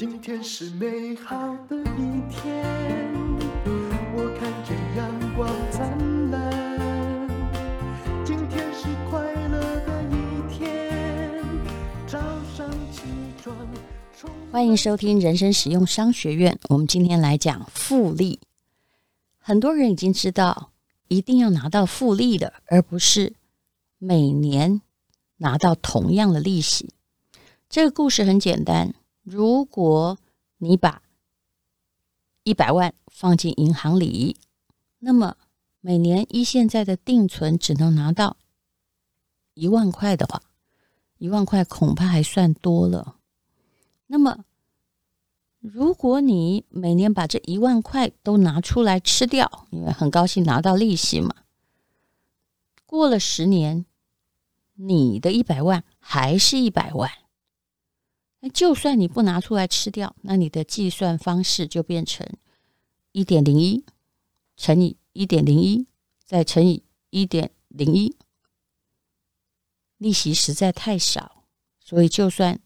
今天是美好的一天，我看见阳光灿烂。今天是快乐的一天，早上起床。欢迎收听人生使用商学院。我们今天来讲复利。很多人已经知道，一定要拿到复利的，而不是每年拿到同样的利息。这个故事很简单。如果你把一百万放进银行里，那么每年依现在的定存只能拿到一万块的话，一万块恐怕还算多了。那么，如果你每年把这一万块都拿出来吃掉，因为很高兴拿到利息嘛，过了十年，你的一百万还是一百万。那就算你不拿出来吃掉，那你的计算方式就变成一点零一乘以一点零一，再乘以一点零一。利息实在太少，所以就算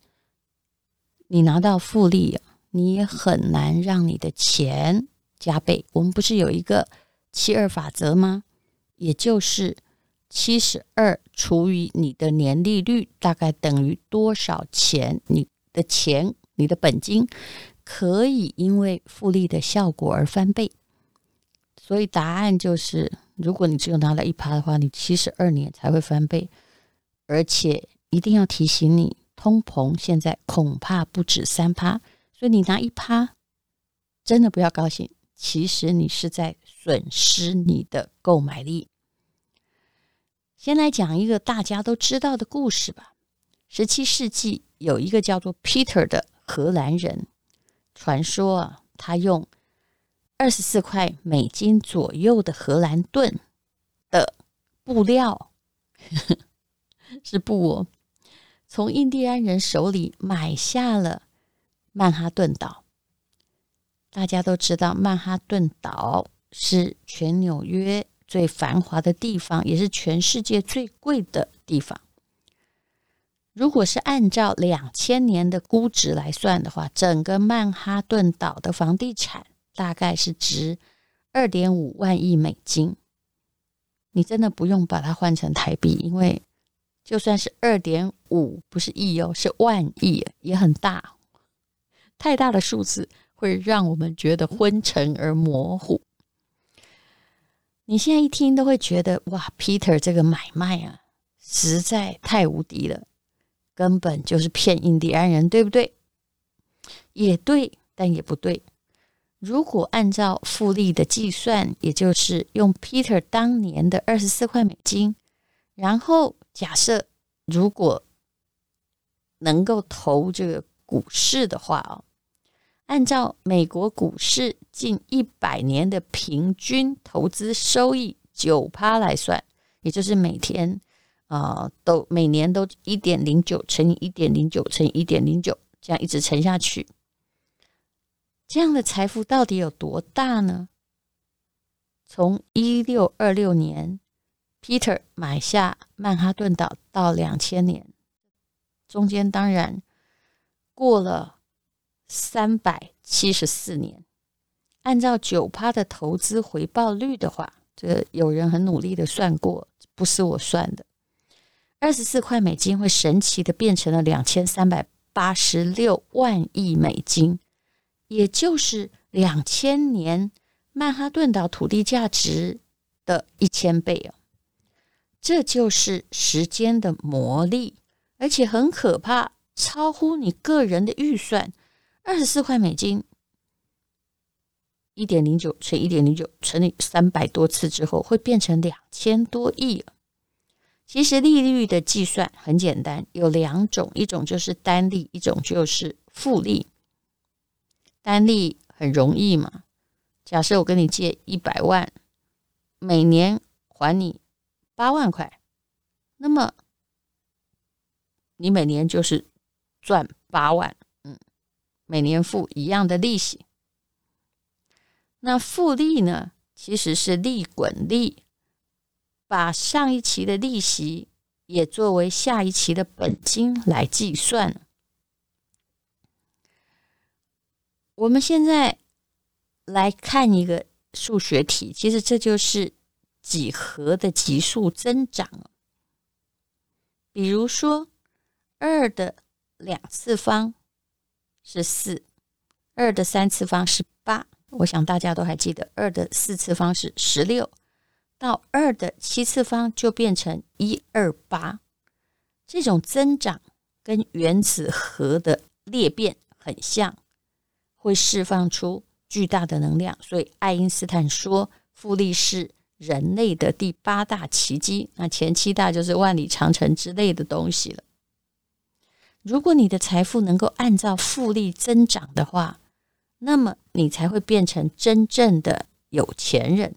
你拿到复利，你也很难让你的钱加倍。我们不是有一个七二法则吗？也就是七十二除以你的年利率，大概等于多少钱？你的钱，你的本金可以因为复利的效果而翻倍，所以答案就是，如果你只有拿了一趴的话，你七十二年才会翻倍，而且一定要提醒你，通膨现在恐怕不止三趴，所以你拿一趴，真的不要高兴，其实你是在损失你的购买力。先来讲一个大家都知道的故事吧。十七世纪有一个叫做 Peter 的荷兰人，传说啊，他用二十四块美金左右的荷兰盾的布料，呵 呵是布哦，从印第安人手里买下了曼哈顿岛。大家都知道，曼哈顿岛是全纽约最繁华的地方，也是全世界最贵的地方。如果是按照两千年的估值来算的话，整个曼哈顿岛的房地产大概是值二点五万亿美金。你真的不用把它换成台币，因为就算是二点五，不是亿哦，是万亿，也很大。太大的数字会让我们觉得昏沉而模糊。你现在一听都会觉得哇，Peter 这个买卖啊，实在太无敌了。根本就是骗印第安人，对不对？也对，但也不对。如果按照复利的计算，也就是用 Peter 当年的二十四块美金，然后假设如果能够投这个股市的话哦，按照美国股市近一百年的平均投资收益九趴来算，也就是每天。啊，都每年都一点零九乘以一点零九乘以一点零九，这样一直乘下去，这样的财富到底有多大呢？从一六二六年，Peter 买下曼哈顿岛到两千年，中间当然过了三百七十四年。按照九趴的投资回报率的话，这有人很努力的算过，不是我算的。二十四块美金会神奇的变成了两千三百八十六万亿美金，也就是两千年曼哈顿岛土地价值的一千倍哦。这就是时间的魔力，而且很可怕，超乎你个人的预算。二十四块美金，一点零九乘一点零九乘以三百多次之后，会变成两千多亿。其实利率的计算很简单，有两种，一种就是单利，一种就是复利。单利很容易嘛，假设我跟你借一百万，每年还你八万块，那么你每年就是赚八万，嗯，每年付一样的利息。那复利呢，其实是利滚利。把上一期的利息也作为下一期的本金来计算。我们现在来看一个数学题，其实这就是几何的级数增长。比如说，二的两次方是四，二的三次方是八。我想大家都还记得，二的四次方是十六，到二的七次方就变成一二八。这种增长跟原子核的裂变很像，会释放出巨大的能量。所以爱因斯坦说，复利是人类的第八大奇迹。那前七大就是万里长城之类的东西了。如果你的财富能够按照复利增长的话，那么你才会变成真正的有钱人。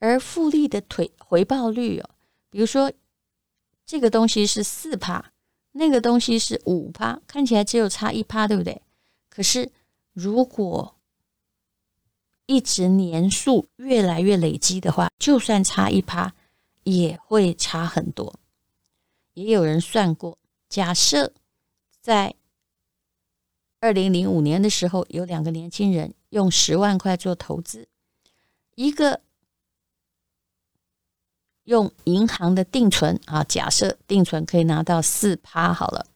而复利的腿回报率哦，比如说这个东西是四趴，那个东西是五趴，看起来只有差一趴，对不对？可是如果一直年数越来越累积的话，就算差一趴，也会差很多。也有人算过，假设。在二零零五年的时候，有两个年轻人用十万块做投资，一个用银行的定存啊，假设定存可以拿到四趴好了，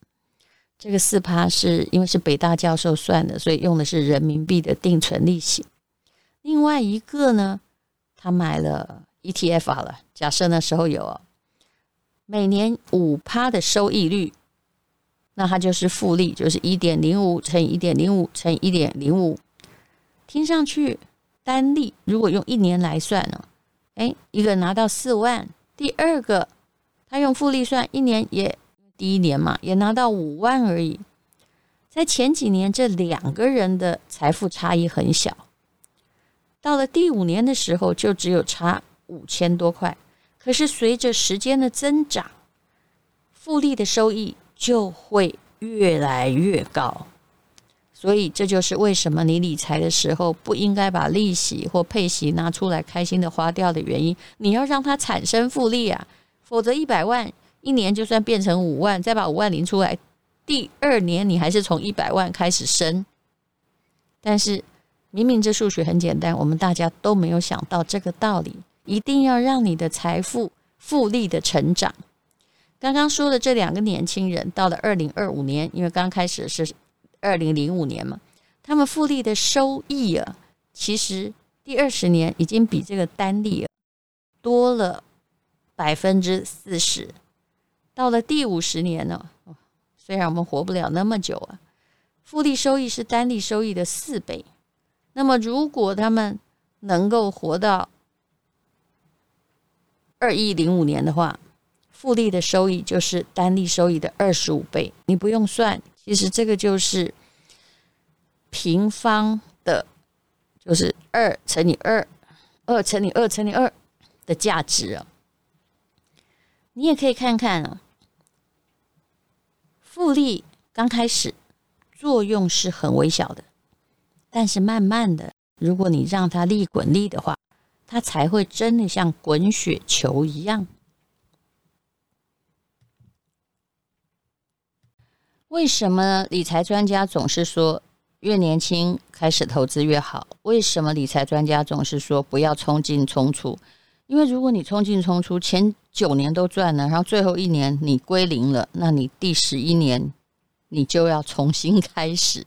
这个四趴是因为是北大教授算的，所以用的是人民币的定存利息。另外一个呢，他买了 ETF 好了，假设那时候有哦每年五趴的收益率。那它就是复利，就是一点零五乘以一点零五乘以一点零五，听上去单利如果用一年来算呢，哎，一个拿到四万，第二个他用复利算一年也第一年嘛，也拿到五万而已。在前几年，这两个人的财富差异很小，到了第五年的时候，就只有差五千多块。可是随着时间的增长，复利的收益。就会越来越高，所以这就是为什么你理财的时候不应该把利息或配息拿出来开心的花掉的原因。你要让它产生复利啊，否则一百万一年就算变成五万，再把五万领出来，第二年你还是从一百万开始生。但是明明这数学很简单，我们大家都没有想到这个道理，一定要让你的财富复利的成长。刚刚说的这两个年轻人，到了二零二五年，因为刚开始是二零零五年嘛，他们复利的收益啊，其实第二十年已经比这个单利多了百分之四十。到了第五十年呢，虽然我们活不了那么久啊，复利收益是单利收益的四倍。那么如果他们能够活到二一零五年的话，复利的收益就是单利收益的二十五倍，你不用算，其实这个就是平方的，就是二乘以二，二乘以二乘以二的价值啊。你也可以看看啊，复利刚开始作用是很微小的，但是慢慢的，如果你让它利滚利的话，它才会真的像滚雪球一样。为什么理财专家总是说越年轻开始投资越好？为什么理财专家总是说不要冲进冲出？因为如果你冲进冲出，前九年都赚了，然后最后一年你归零了，那你第十一年你就要重新开始。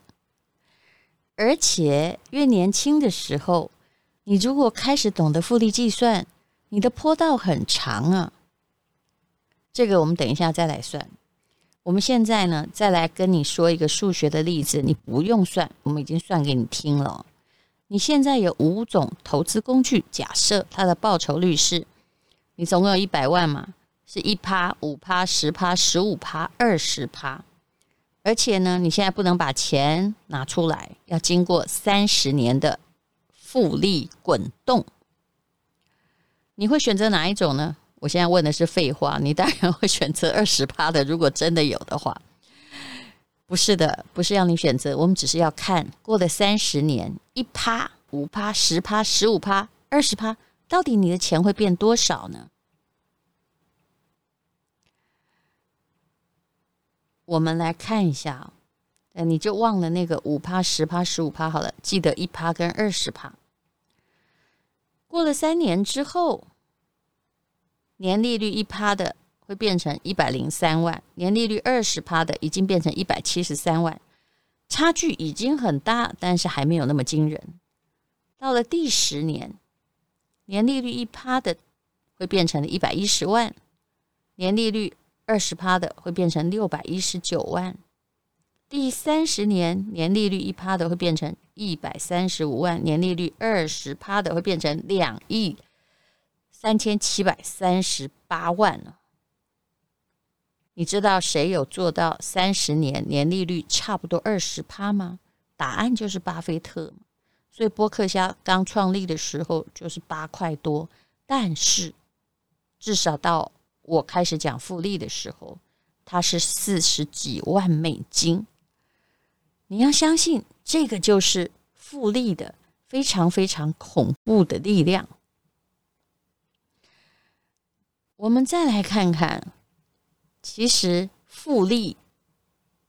而且越年轻的时候，你如果开始懂得复利计算，你的坡道很长啊。这个我们等一下再来算。我们现在呢，再来跟你说一个数学的例子，你不用算，我们已经算给你听了。你现在有五种投资工具，假设它的报酬率是，你总共有一百万嘛，是一趴、五趴、十趴、十五趴、二十趴，而且呢，你现在不能把钱拿出来，要经过三十年的复利滚动，你会选择哪一种呢？我现在问的是废话，你当然会选择二十趴的。如果真的有的话，不是的，不是要你选择，我们只是要看过了三十年，一趴、五趴、十趴、十五趴、二十趴，到底你的钱会变多少呢？我们来看一下，呃，你就忘了那个五趴、十趴、十五趴好了，记得一趴跟二十趴。过了三年之后，年利率一趴的会变成一百零三万，年利率二十趴的已经变成一百七十三万，差距已经很大，但是还没有那么惊人。到了第十年，年利率一趴的会变成一百一十万，年利率二十趴的会变成六百一十九万。第三十年，年利率一趴的会变成一百三十五万，年利率二十趴的会变成两亿三千七百三十八万了。你知道谁有做到三十年年利率差不多二十趴吗？答案就是巴菲特。所以波克夏刚创立的时候就是八块多，但是至少到我开始讲复利的时候，它是四十几万美金。你要相信，这个就是复利的非常非常恐怖的力量。我们再来看看，其实复利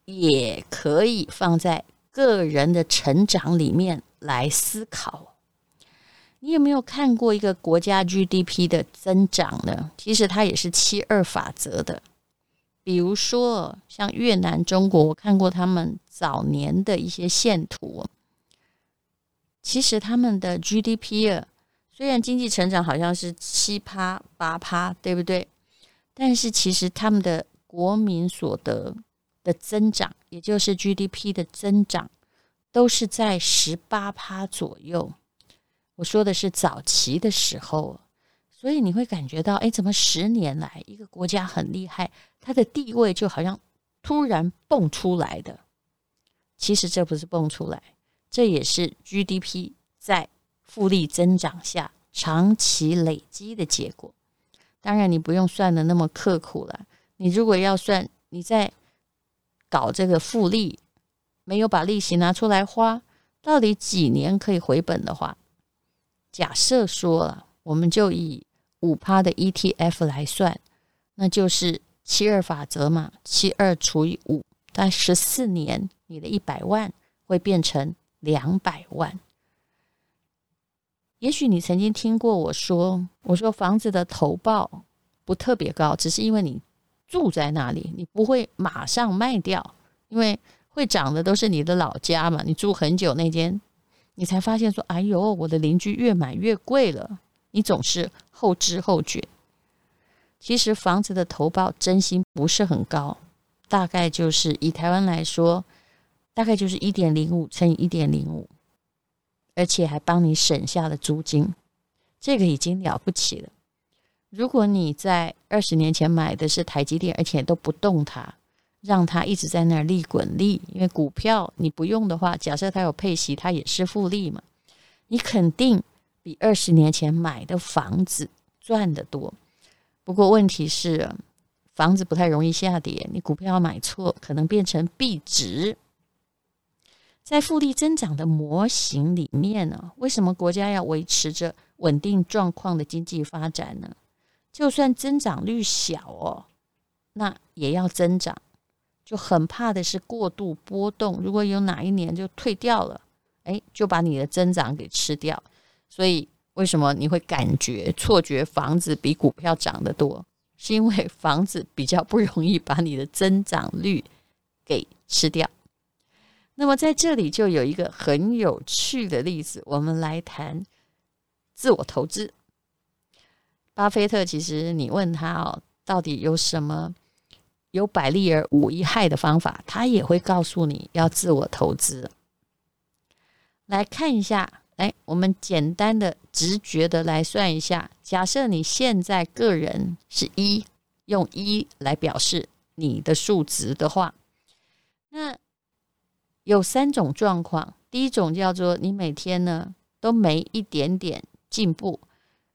也可以放在个人的成长里面来思考。你有没有看过一个国家 GDP 的增长呢？其实它也是七二法则的。比如说，像越南、中国，我看过他们早年的一些线图。其实他们的 GDP 啊，虽然经济成长好像是七趴八趴，对不对？但是其实他们的国民所得的增长，也就是 GDP 的增长，都是在十八趴左右。我说的是早期的时候。所以你会感觉到，哎，怎么十年来一个国家很厉害，它的地位就好像突然蹦出来的？其实这不是蹦出来，这也是 GDP 在复利增长下长期累积的结果。当然，你不用算的那么刻苦了。你如果要算，你在搞这个复利，没有把利息拿出来花，到底几年可以回本的话，假设说了，我们就以五趴的 ETF 来算，那就是七二法则嘛，七二除以五，但十四年，你的一百万会变成两百万。也许你曾经听过我说，我说房子的投报不特别高，只是因为你住在那里，你不会马上卖掉，因为会涨的都是你的老家嘛，你住很久那间，你才发现说，哎呦，我的邻居越买越贵了。你总是后知后觉。其实房子的投报真心不是很高，大概就是以台湾来说，大概就是一点零五乘以一点零五，而且还帮你省下了租金，这个已经了不起了。如果你在二十年前买的是台积电，而且都不动它，让它一直在那儿利滚利，因为股票你不用的话，假设它有配息，它也是复利嘛，你肯定。比二十年前买的房子赚得多，不过问题是房子不太容易下跌，你股票要买错可能变成壁纸。在复利增长的模型里面呢，为什么国家要维持着稳定状况的经济发展呢？就算增长率小哦，那也要增长，就很怕的是过度波动。如果有哪一年就退掉了，哎，就把你的增长给吃掉。所以，为什么你会感觉错觉房子比股票涨得多？是因为房子比较不容易把你的增长率给吃掉。那么在这里就有一个很有趣的例子，我们来谈自我投资。巴菲特其实你问他哦，到底有什么有百利而无一害的方法，他也会告诉你要自我投资。来看一下。哎，我们简单的、直觉的来算一下。假设你现在个人是一，用一来表示你的数值的话，那有三种状况。第一种叫做你每天呢都没一点点进步，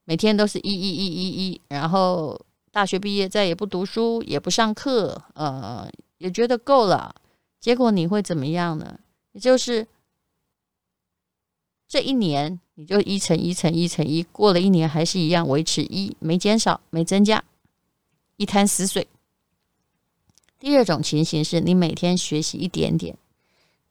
每天都是一、一、一、一、一，然后大学毕业再也不读书，也不上课，呃，也觉得够了。结果你会怎么样呢？也就是。这一年你就一乘一乘一乘一，过了一年还是一样维持一，没减少，没增加，一滩死水。第二种情形是你每天学习一点点，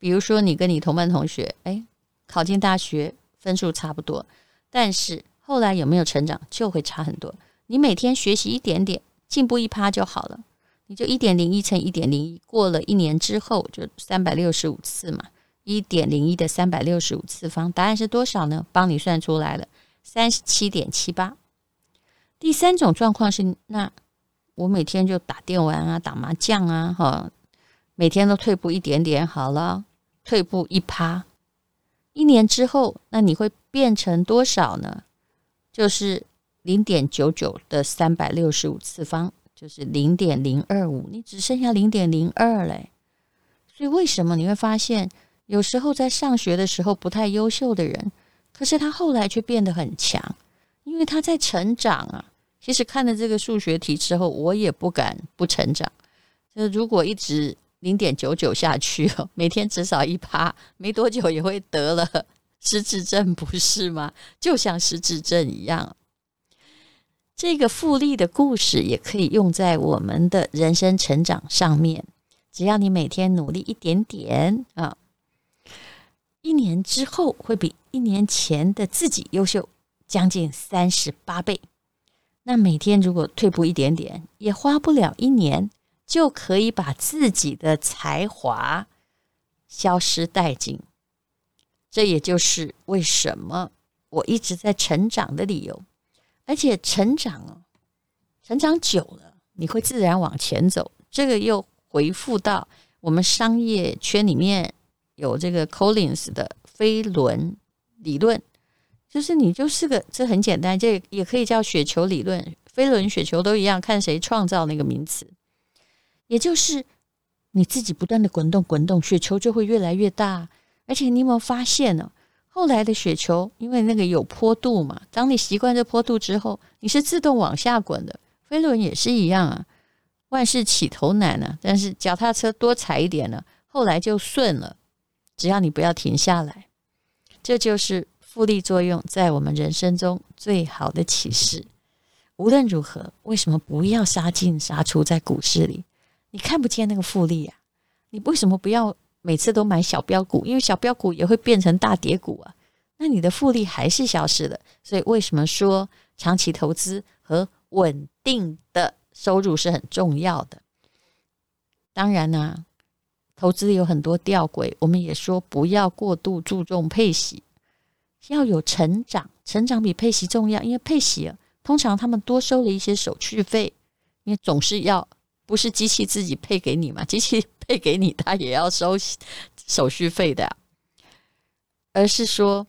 比如说你跟你同班同学，哎，考进大学分数差不多，但是后来有没有成长就会差很多。你每天学习一点点，进步一趴就好了。你就一点零一乘一点零一，过了一年之后就三百六十五次嘛，一点零一的三百六十五次方，答案是多少呢？帮你算出来了，三十七点七八。第三种状况是，那我每天就打电玩啊，打麻将啊，哈，每天都退步一点点，好了，退步一趴，一年之后，那你会变成多少呢？就是零点九九的三百六十五次方。就是零点零二五，你只剩下零点零二嘞。所以为什么你会发现，有时候在上学的时候不太优秀的人，可是他后来却变得很强，因为他在成长啊。其实看了这个数学题之后，我也不敢不成长。就如果一直零点九九下去哦，每天至少一趴，没多久也会得了失智症，不是吗？就像失智症一样。这个复利的故事也可以用在我们的人生成长上面。只要你每天努力一点点啊，一年之后会比一年前的自己优秀将近三十八倍。那每天如果退步一点点，也花不了一年，就可以把自己的才华消失殆尽。这也就是为什么我一直在成长的理由。而且成长哦，成长久了，你会自然往前走。这个又回复到我们商业圈里面有这个 Collins 的飞轮理论，就是你就是个，这很简单，这也可以叫雪球理论。飞轮、雪球都一样，看谁创造那个名词。也就是你自己不断的滚动、滚动，雪球就会越来越大。而且你有没有发现呢？后来的雪球，因为那个有坡度嘛，当你习惯这坡度之后，你是自动往下滚的。飞轮也是一样啊，万事起头难啊，但是脚踏车多踩一点呢，后来就顺了。只要你不要停下来，这就是复利作用在我们人生中最好的启示。无论如何，为什么不要杀进杀出在股市里？你看不见那个复利啊，你为什么不要？每次都买小标股，因为小标股也会变成大跌股啊，那你的复利还是消失了。所以为什么说长期投资和稳定的收入是很重要的？当然呢、投资有很多吊诡，我们也说不要过度注重配息，要有成长，成长比配息重要，因为配息，通常他们多收了一些手续费，因为总是要。不是机器自己配给你嘛？机器配给你，它也要收手续费的，而是说，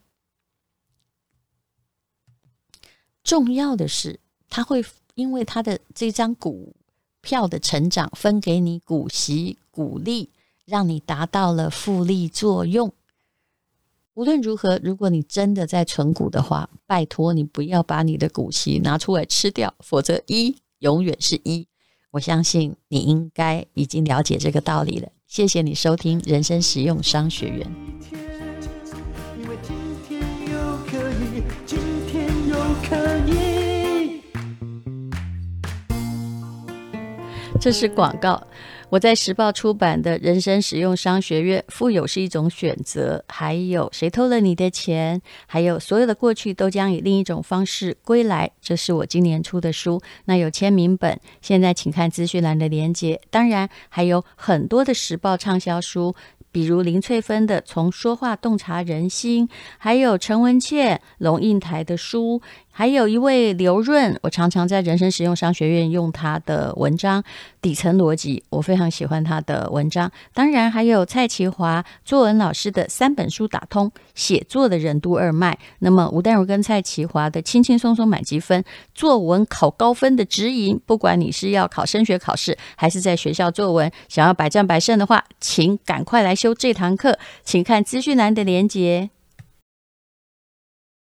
重要的是，它会因为它的这张股票的成长，分给你股息、股利，让你达到了复利作用。无论如何，如果你真的在存股的话，拜托你不要把你的股息拿出来吃掉，否则一永远是一。我相信你应该已经了解这个道理了。谢谢你收听《人生实用商学院》。因为今天又可以，今天又可以。这是广告。我在时报出版的《人生实用商学院》，富有是一种选择，还有谁偷了你的钱，还有所有的过去都将以另一种方式归来。这是我今年出的书，那有签名本，现在请看资讯栏的连结。当然还有很多的时报畅销书，比如林翠芬的《从说话洞察人心》，还有陈文茜、龙应台的书。还有一位刘润，我常常在人生实用商学院用他的文章《底层逻辑》，我非常喜欢他的文章。当然，还有蔡其华作文老师的三本书打通写作的任督二脉。那么吴淡如跟蔡其华的轻轻松松满级分作文考高分的指引，不管你是要考升学考试，还是在学校作文想要百战百胜的话，请赶快来修这堂课，请看资讯栏的连接。